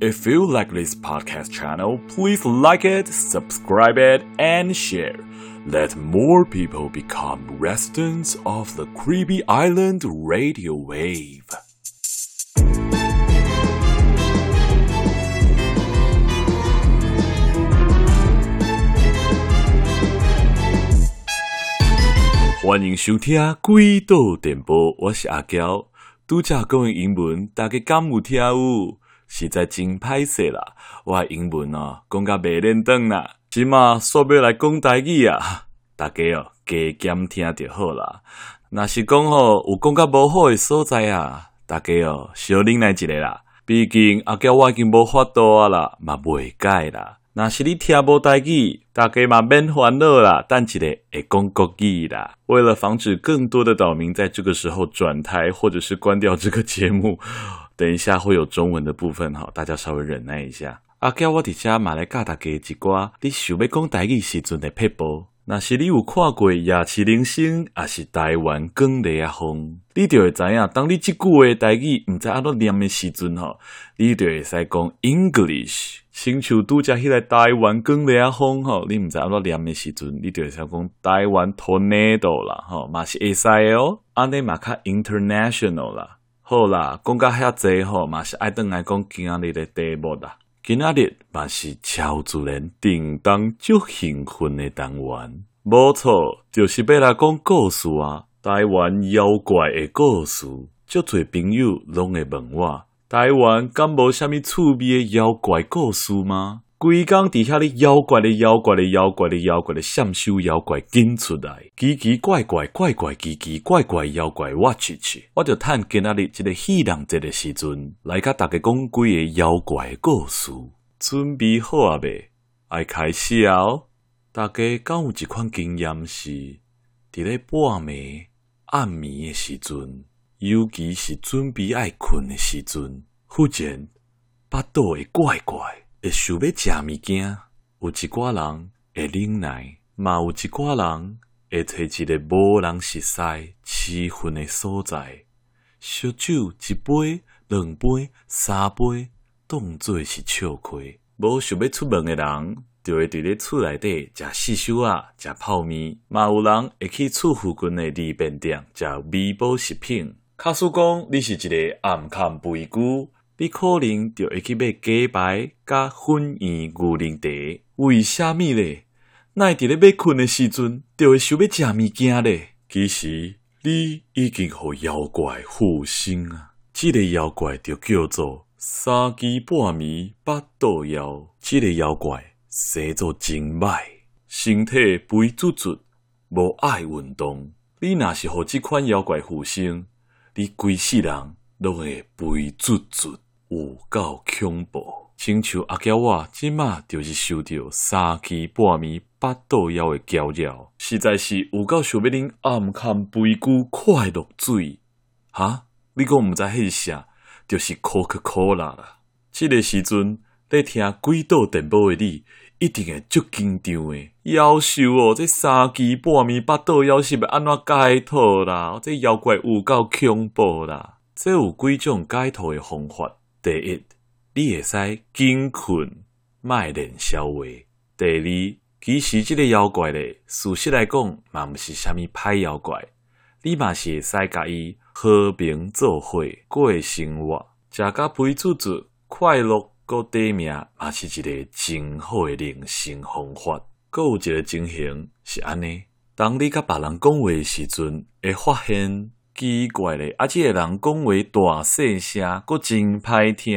If you like this podcast channel, please like it, subscribe it, and share. Let more people become residents of the Creepy Island radio wave. 欢迎收听《诡岛电波》，我是阿娇。拄则讲的英文，大家敢有听有？ 实在真歹势啦！我英文哦，讲甲袂轮转啦，即马煞要来讲台语啊！大家哦，加减听就好啦。若是讲吼有讲甲无好的所在啊，大家哦，小忍耐一下啦。毕竟阿娇我已经无法度啊啦，嘛袂改啦。若是你听无代志，大家嘛免烦恼啦。等一下会讲国语啦。为了防止更多的岛民在这个时候转台或者是关掉这个节目，等一下会有中文的部分哈，大家稍微忍耐一下。阿娇我伫遮嘛来教大家一寡，你想要讲台语时阵的撇步。若是你有看过《夜市人生》，也是台湾光丽仔风，你就会知影，当你即句话台语唔知安怎念的时阵吼，你就会使讲 English。亲像拄则迄个台湾光丽仔风吼，你唔知安怎念的时阵，你就会使讲台湾 tornado 啦，吼，嘛是会使哦。安尼嘛较 international 啦。好啦，讲到遐济吼，嘛是爱转来讲今仔日的题目啦。今仔日嘛是超自然叮当足兴奋的单元，无错，就是要来讲故事啊。台湾妖怪的故事，足侪朋友拢会问我：台湾敢无虾米趣味的妖怪故事吗？规工伫遐咧妖怪咧妖怪咧妖怪咧妖怪咧闪烁妖怪紧出来，奇奇怪怪怪怪奇奇怪怪妖怪我去去，我就趁今仔日即个喜人节的时阵，来甲大家讲几个妖怪故事。准备好啊未？爱开始哦！大家敢有一款经验是，伫咧半暝暗暝的时阵，尤其是准备爱困的时阵，忽然巴肚会怪怪。会想要食物件，有一寡人会忍耐，嘛有一寡人会找一个无人熟悉、气氛的所在，烧酒一杯、两杯、三杯，当作是笑亏。无想要出门的人，就会伫咧厝内底食四修啊，食泡面。嘛有人会去厝附近的利便店食微波食品。假使讲你是一个暗崁肥龟。你可能就会去买鸡排甲粉圆牛奶茶，为虾米咧？奈伫咧要困的时阵，就会想要食物件咧。其实你已经互妖怪附身啊！这个妖怪就叫做三更半暝巴肚枵。这个妖怪生做真歹，身体肥嘟嘟，无爱运动。你若是互这款妖怪附身，你规世人拢会肥嘟嘟。有够恐怖，亲像阿娇我即马就是受到三更半暝巴肚枵的搅扰，实在是有够想要啉暗崁肥龟快乐水哈！你讲毋知迄是啥，就是 Coca-Cola 啦。这个时阵在听诡岛电波的你，一定会足紧张诶，夭寿哦！这三更半暝巴肚枵是要安怎解脱啦？这妖怪有够恐怖啦！这有几种解脱的方法。第一，你会使紧困，卖练消话。第二，其实这个妖怪咧，事实来讲，嘛毋是虾米歹妖怪，你嘛是会使甲伊和平做伙过生活，食甲肥嘟嘟，快乐过短命，嘛是一个真好诶人生方法。阁有一个情形是安尼，当你甲别人讲话诶时阵，会发现。奇怪咧，啊，这个人讲话大细声，阁真歹听。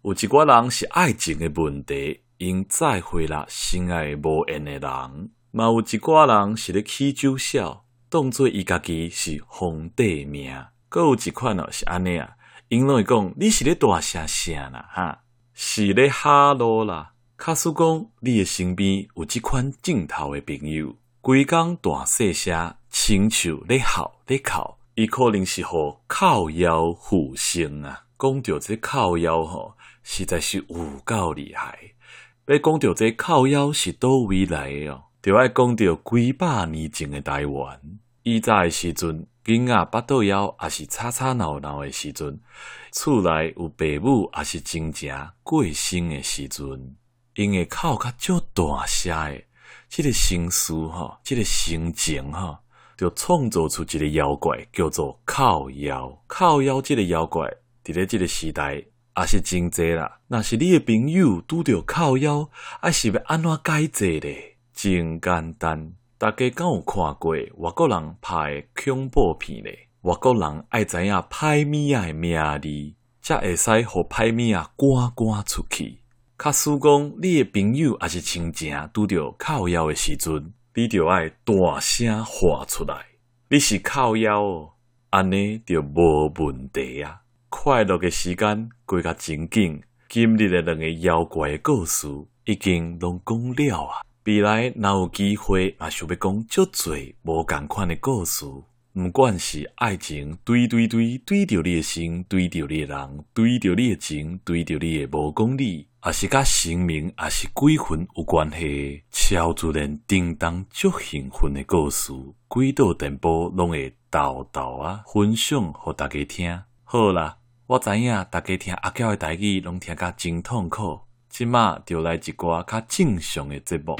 有一寡人是爱情诶问题，因再会啦，心爱无缘诶人。嘛有一寡人是咧起酒痟，当做伊家己是皇帝命。阁有一款哦，是安尼啊，因拢会讲你是咧大声声啦，哈，是咧哈啰啦。假使讲你诶身边有即款镜头诶朋友，规工大细声，亲像咧嚎咧哭。伊可能是互靠腰附身啊！讲到这靠腰吼，实在是有够厉害。要讲到这靠腰是倒位来的哦，就爱讲到几百年前的台湾。以前的时阵，囡仔巴肚枵，也是吵吵闹闹的时阵，厝内有爸母，也是真正过身的时阵，因为口较少大声的，这个心思哈，这个心情吼，就创造出一个妖怪，叫做靠妖。靠妖这个妖怪，伫咧这个时代也是真济啦。若是你的朋友拄着靠妖，还是要安怎解决咧？真简单。大家敢有看过外国人拍恐怖片咧？外国人爱知影歹物仔的名字，才会使互歹物仔赶赶出去。假使讲你的朋友也是亲情拄着靠妖的时阵，你就爱大声喊出来。你是靠腰哦，安尼就无问题啊。快乐的时间过甲真紧，今日的两个妖怪的故事已经拢讲了啊。未来若有机会，也想要讲足侪无共款的故事。毋管是爱情，对对对，对着你的心，对着你的人，对着你的情，对着你的无讲理，也是甲生命，也是鬼魂有关系。超自然叮当足兴奋的故事，鬼岛电波拢会豆豆啊分享互大家听。好啦，我知影大家听阿娇的代志拢听甲真痛苦。即马就来一寡较正常的节目。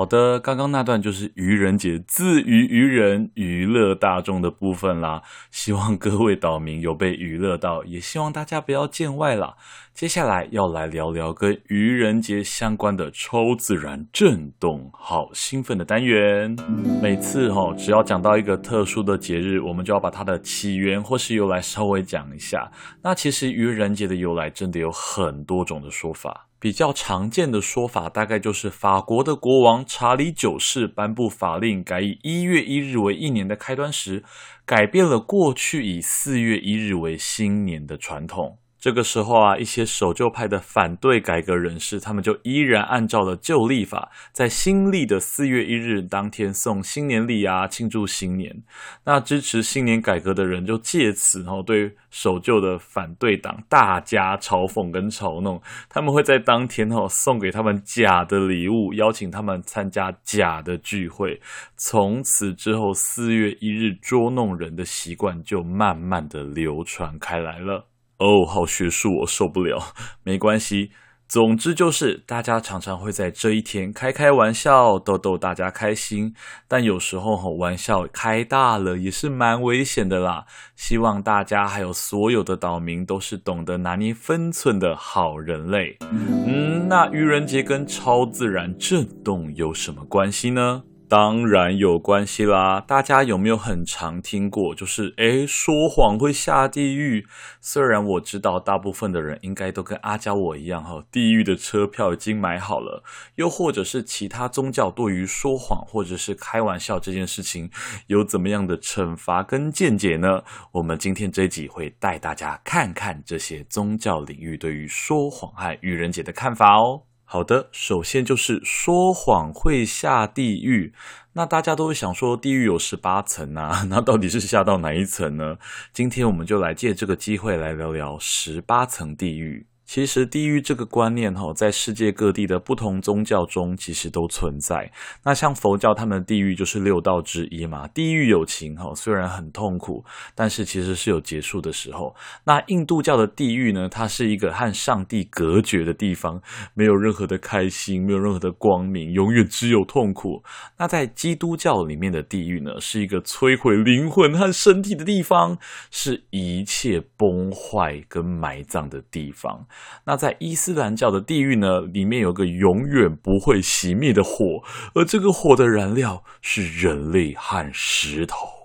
好的，刚刚那段就是愚人节自娱愚人娱乐大众的部分啦。希望各位岛民有被娱乐到，也希望大家不要见外啦。接下来要来聊聊跟愚人节相关的超自然震动，好兴奋的单元。每次哈，只要讲到一个特殊的节日，我们就要把它的起源或是由来稍微讲一下。那其实愚人节的由来真的有很多种的说法。比较常见的说法，大概就是法国的国王查理九世颁布法令，改以一月一日为一年的开端时，改变了过去以四月一日为新年的传统。这个时候啊，一些守旧派的反对改革人士，他们就依然按照了旧历法，在新历的四月一日当天送新年礼啊，庆祝新年。那支持新年改革的人就借此哦，对守旧的反对党大加嘲讽跟嘲弄。他们会在当天哦，送给他们假的礼物，邀请他们参加假的聚会。从此之后，四月一日捉弄人的习惯就慢慢的流传开来了。哦，好学术，我受不了。没关系，总之就是大家常常会在这一天开开玩笑，逗逗大家开心。但有时候吼，玩笑开大了也是蛮危险的啦。希望大家还有所有的岛民都是懂得拿捏分寸的好人类。嗯，那愚人节跟超自然震动有什么关系呢？当然有关系啦！大家有没有很常听过？就是诶，说谎会下地狱。虽然我知道大部分的人应该都跟阿娇我一样哈，地狱的车票已经买好了。又或者是其他宗教对于说谎或者是开玩笑这件事情有怎么样的惩罚跟见解呢？我们今天这一集会带大家看看这些宗教领域对于说谎和愚人节的看法哦。好的，首先就是说谎会下地狱。那大家都会想说，地狱有十八层啊，那到底是下到哪一层呢？今天我们就来借这个机会来聊聊十八层地狱。其实地狱这个观念哈，在世界各地的不同宗教中其实都存在。那像佛教，他们的地狱就是六道之一嘛。地狱有情哈，虽然很痛苦，但是其实是有结束的时候。那印度教的地狱呢，它是一个和上帝隔绝的地方，没有任何的开心，没有任何的光明，永远只有痛苦。那在基督教里面的地狱呢，是一个摧毁灵魂和身体的地方，是一切崩坏跟埋葬的地方。那在伊斯兰教的地狱呢，里面有个永远不会熄灭的火，而这个火的燃料是人类和石头。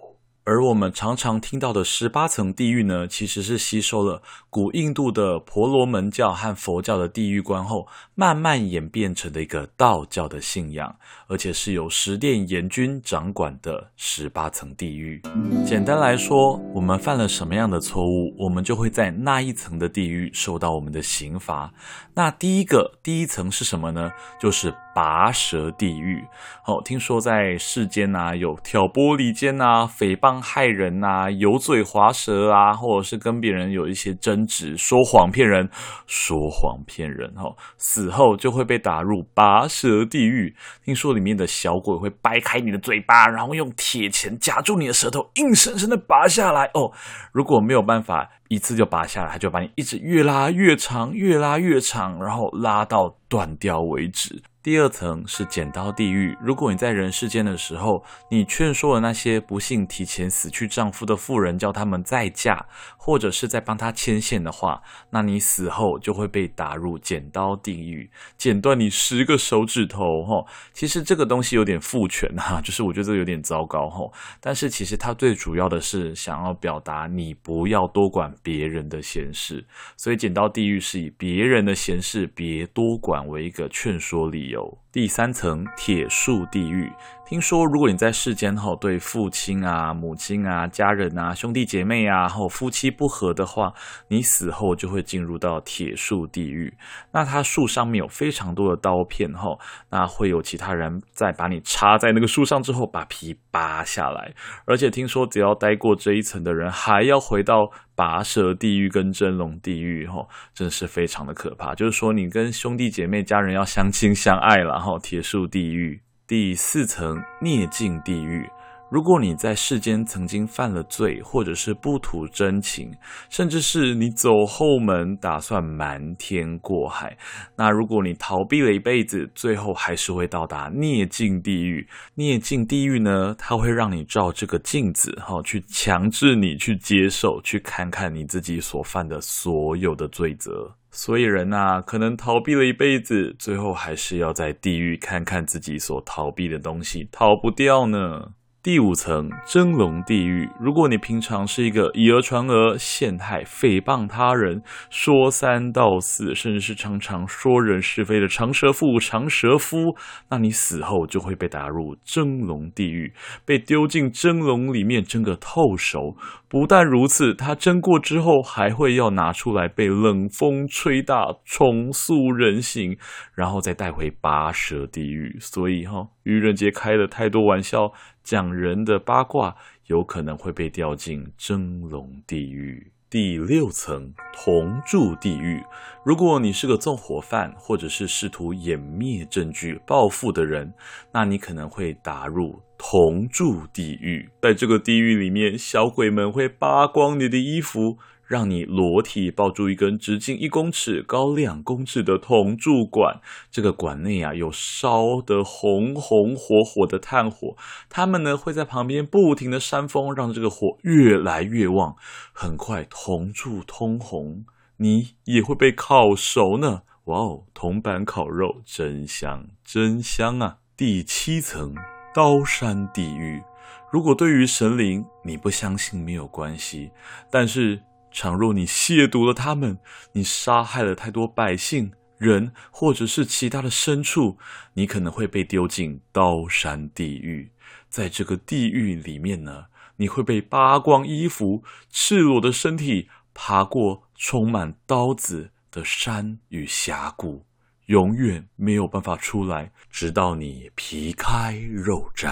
而我们常常听到的十八层地狱呢，其实是吸收了古印度的婆罗门教和佛教的地狱观后，慢慢演变成的一个道教的信仰，而且是由十殿阎君掌管的十八层地狱。简单来说，我们犯了什么样的错误，我们就会在那一层的地狱受到我们的刑罚。那第一个第一层是什么呢？就是拔舌地狱。哦，听说在世间呐、啊，有挑拨离间呐、诽谤害人呐、啊、油嘴滑舌啊，或者是跟别人有一些争执、说谎骗人、说谎骗人，哦，死后就会被打入拔舌地狱。听说里面的小鬼会掰开你的嘴巴，然后用铁钳夹住你的舌头，硬生生的拔下来。哦，如果没有办法一次就拔下来，他就把你一直越拉越长，越拉越长，然后拉到断掉为止。第二层是剪刀地狱。如果你在人世间的时候，你劝说了那些不幸提前死去丈夫的妇人，叫他们再嫁，或者是在帮他牵线的话，那你死后就会被打入剪刀地狱，剪断你十个手指头。哈，其实这个东西有点父权哈，就是我觉得这有点糟糕哈。但是其实它最主要的是想要表达你不要多管别人的闲事，所以剪刀地狱是以别人的闲事别多管为一个劝说理由。有第三层铁树地狱。听说，如果你在世间后对父亲啊、母亲啊、家人啊、兄弟姐妹啊，或夫妻不和的话，你死后就会进入到铁树地狱。那它树上面有非常多的刀片，哈，那会有其他人在把你插在那个树上之后，把皮扒下来。而且听说，只要待过这一层的人，还要回到拔舌地狱跟蒸笼地狱，哈，真的是非常的可怕。就是说，你跟兄弟姐妹、家人要相亲相爱了，哈，铁树地狱。第四层涅境地狱。如果你在世间曾经犯了罪，或者是不吐真情，甚至是你走后门打算瞒天过海，那如果你逃避了一辈子，最后还是会到达孽镜地狱。孽镜地狱呢，它会让你照这个镜子，哈，去强制你去接受，去看看你自己所犯的所有的罪责。所以人呐，可能逃避了一辈子，最后还是要在地狱看看自己所逃避的东西，逃不掉呢。第五层蒸笼地狱，如果你平常是一个以讹传讹、陷害、诽谤他人、说三道四，甚至是常常说人是非的长舌妇、长舌夫，那你死后就会被打入蒸笼地狱，被丢进蒸笼里面蒸个透熟。不但如此，他蒸过之后还会要拿出来被冷风吹大，重塑人形，然后再带回拔舌地狱。所以哈，愚人节开了太多玩笑。讲人的八卦有可能会被掉进蒸笼地狱。第六层同住地狱，如果你是个纵火犯，或者是试图掩灭证据、报复的人，那你可能会打入同住地狱。在这个地狱里面，小鬼们会扒光你的衣服。让你裸体抱住一根直径一公尺、高两公尺的铜柱管，这个管内啊有烧得红红火火的炭火，他们呢会在旁边不停的扇风，让这个火越来越旺，很快铜柱通红，你也会被烤熟呢。哇哦，铜板烤肉真香真香啊！第七层刀山地狱，如果对于神灵你不相信没有关系，但是。倘若你亵渎了他们，你杀害了太多百姓、人，或者是其他的牲畜，你可能会被丢进刀山地狱。在这个地狱里面呢，你会被扒光衣服，赤裸的身体爬过充满刀子的山与峡谷，永远没有办法出来，直到你皮开肉绽。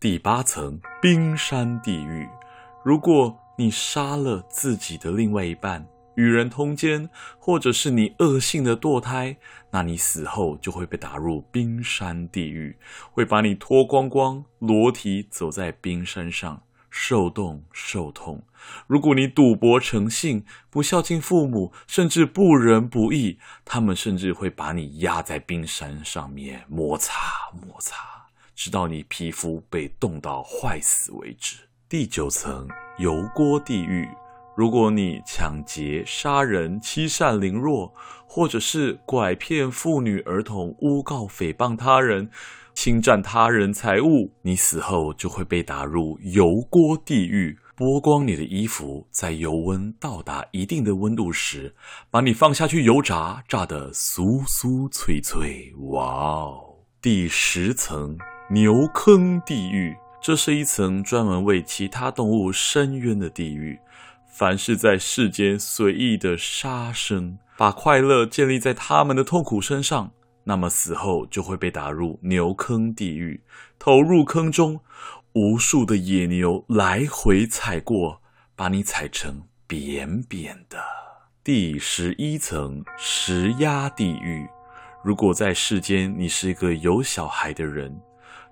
第八层冰山地狱，如果。你杀了自己的另外一半，与人通奸，或者是你恶性的堕胎，那你死后就会被打入冰山地狱，会把你脱光光，裸体走在冰山上，受冻受痛。如果你赌博成性，不孝敬父母，甚至不仁不义，他们甚至会把你压在冰山上面摩擦摩擦，直到你皮肤被冻到坏死为止。第九层。油锅地狱，如果你抢劫、杀人、欺善凌弱，或者是拐骗妇女儿童、诬告诽谤他人、侵占他人财物，你死后就会被打入油锅地狱，剥光你的衣服，在油温到达一定的温度时，把你放下去油炸，炸得酥酥脆脆。哇哦！第十层牛坑地狱。这是一层专门为其他动物伸冤的地狱。凡是在世间随意的杀生，把快乐建立在他们的痛苦身上，那么死后就会被打入牛坑地狱，投入坑中，无数的野牛来回踩过，把你踩成扁扁的。第十一层，石压地狱。如果在世间你是一个有小孩的人，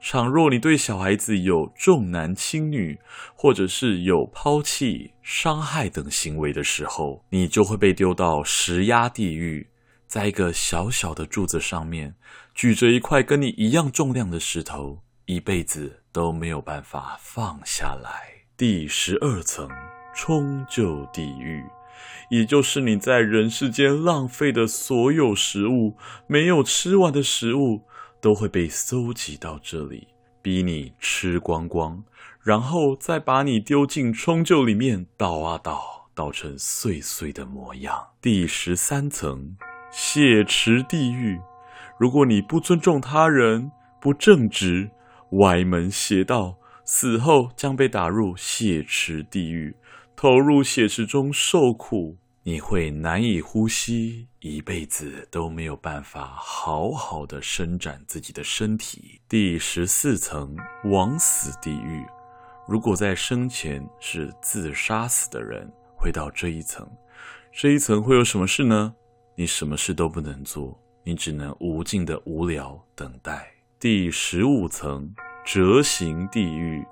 倘若你对小孩子有重男轻女，或者是有抛弃、伤害等行为的时候，你就会被丢到石压地狱。在一个小小的柱子上面，举着一块跟你一样重量的石头，一辈子都没有办法放下来。第十二层，冲就地狱，也就是你在人世间浪费的所有食物，没有吃完的食物，都会被搜集到这里，逼你吃光光，然后再把你丢进冲臼里面，倒啊倒，倒成碎碎的模样。第十三层。血池地狱，如果你不尊重他人、不正直、歪门邪道，死后将被打入血池地狱，投入血池中受苦，你会难以呼吸，一辈子都没有办法好好的伸展自己的身体。第十四层，枉死地狱，如果在生前是自杀死的人，会到这一层，这一层会有什么事呢？你什么事都不能做，你只能无尽的无聊等待。第十五层，折行地狱。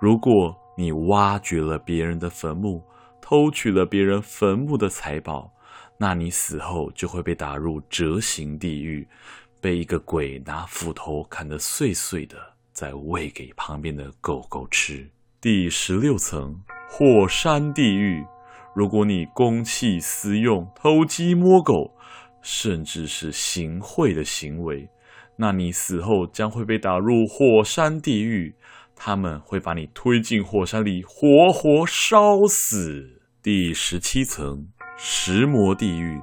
如果你挖掘了别人的坟墓，偷取了别人坟墓的财宝，那你死后就会被打入蛰行地狱，被一个鬼拿斧头砍得碎碎的，再喂给旁边的狗狗吃。第十六层，火山地狱。如果你公器私用、偷鸡摸狗，甚至是行贿的行为，那你死后将会被打入火山地狱。他们会把你推进火山里，活活烧死。第十七层，石磨地狱。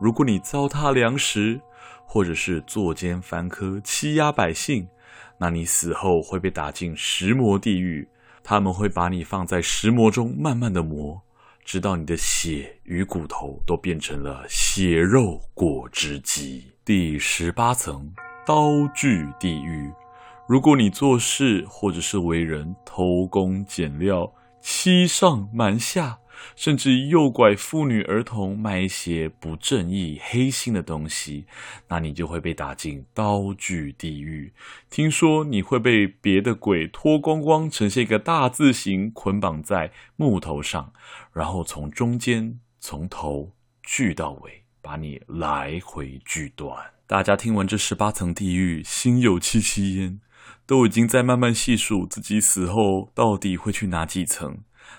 如果你糟蹋粮食，或者是作奸犯科、欺压百姓，那你死后会被打进石磨地狱。他们会把你放在石磨中，慢慢的磨。直到你的血与骨头都变成了血肉果汁机。第十八层，刀具地狱。如果你做事或者是为人偷工减料、欺上瞒下。甚至诱拐妇女儿童，卖一些不正义、黑心的东西，那你就会被打进刀具地狱。听说你会被别的鬼脱光光，呈现一个大字形，捆绑在木头上，然后从中间从头锯到尾，把你来回锯断。大家听完这十八层地狱，心有戚戚焉，都已经在慢慢细数自己死后到底会去哪几层。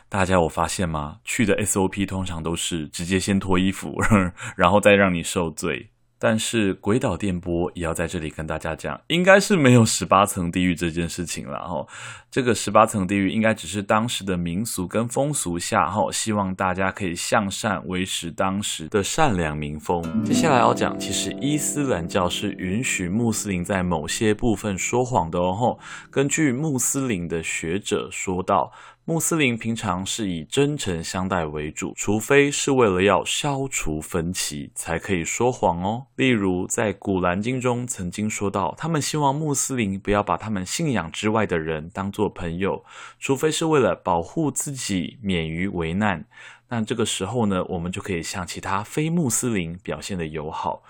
大家有发现吗？去的 SOP 通常都是直接先脱衣服，然后再让你受罪。但是鬼岛电波也要在这里跟大家讲，应该是没有十八层地狱这件事情了哈。这个十八层地狱应该只是当时的民俗跟风俗下哈，希望大家可以向善，维持当时的善良民风。接下来要讲，其实伊斯兰教是允许穆斯林在某些部分说谎的哦。根据穆斯林的学者说道。穆斯林平常是以真诚相待为主，除非是为了要消除分歧，才可以说谎哦。例如，在《古兰经》中曾经说到，他们希望穆斯林不要把他们信仰之外的人当作朋友，除非是为了保护自己免于危难。那这个时候呢，我们就可以向其他非穆斯林表现得友好。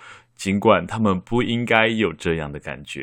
尽管他们不应该有这样的感觉。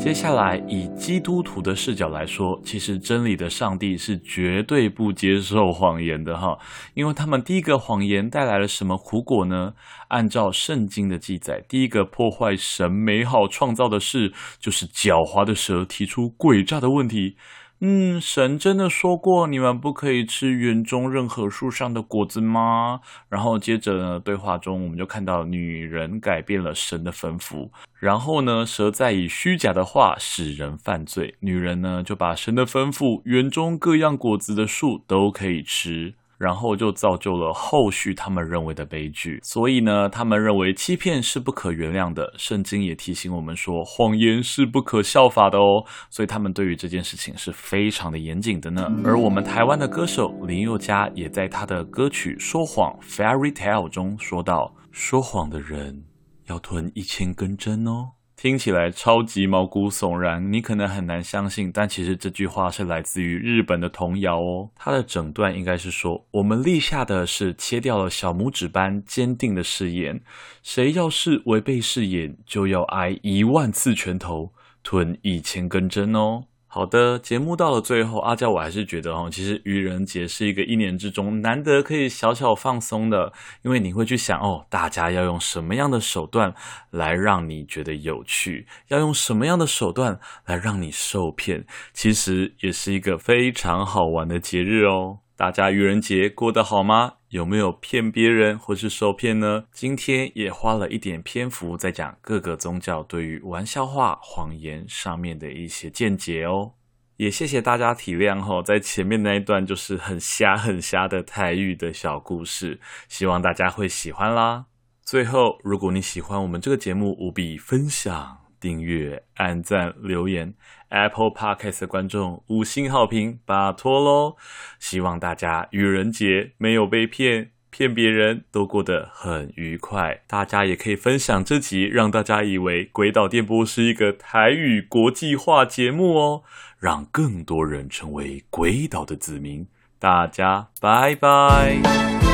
接下来，以基督徒的视角来说，其实真理的上帝是绝对不接受谎言的哈，因为他们第一个谎言带来了什么苦果呢？按照圣经的记载，第一个破坏神美好创造的事，就是狡猾的蛇提出诡诈的问题。嗯，神真的说过你们不可以吃园中任何树上的果子吗？然后接着呢，对话中我们就看到女人改变了神的吩咐，然后呢，蛇再以虚假的话使人犯罪，女人呢就把神的吩咐，园中各样果子的树都可以吃。然后就造就了后续他们认为的悲剧。所以呢，他们认为欺骗是不可原谅的。圣经也提醒我们说，谎言是不可效法的哦。所以他们对于这件事情是非常的严谨的呢。而我们台湾的歌手林宥嘉也在他的歌曲《说谎 Fairy Tale》中说到：“说谎的人要吞一千根针哦。”听起来超级毛骨悚然，你可能很难相信，但其实这句话是来自于日本的童谣哦。它的整段应该是说：我们立下的是切掉了小拇指般坚定的誓言，谁要是违背誓言，就要挨一万次拳头，吞一千根针哦。好的，节目到了最后，阿娇我还是觉得哦，其实愚人节是一个一年之中难得可以小小放松的，因为你会去想哦，大家要用什么样的手段来让你觉得有趣，要用什么样的手段来让你受骗，其实也是一个非常好玩的节日哦。大家愚人节过得好吗？有没有骗别人或是受骗呢？今天也花了一点篇幅在讲各个宗教对于玩笑话、谎言上面的一些见解哦。也谢谢大家体谅吼，在前面那一段就是很瞎很瞎的泰语的小故事，希望大家会喜欢啦。最后，如果你喜欢我们这个节目，务必分享。订阅、按赞、留言，Apple Podcast 的观众五星好评，拜托喽！希望大家愚人节没有被骗，骗别人都过得很愉快。大家也可以分享这集，让大家以为《鬼岛电波》是一个台语国际化节目哦，让更多人成为鬼岛的子民。大家拜拜。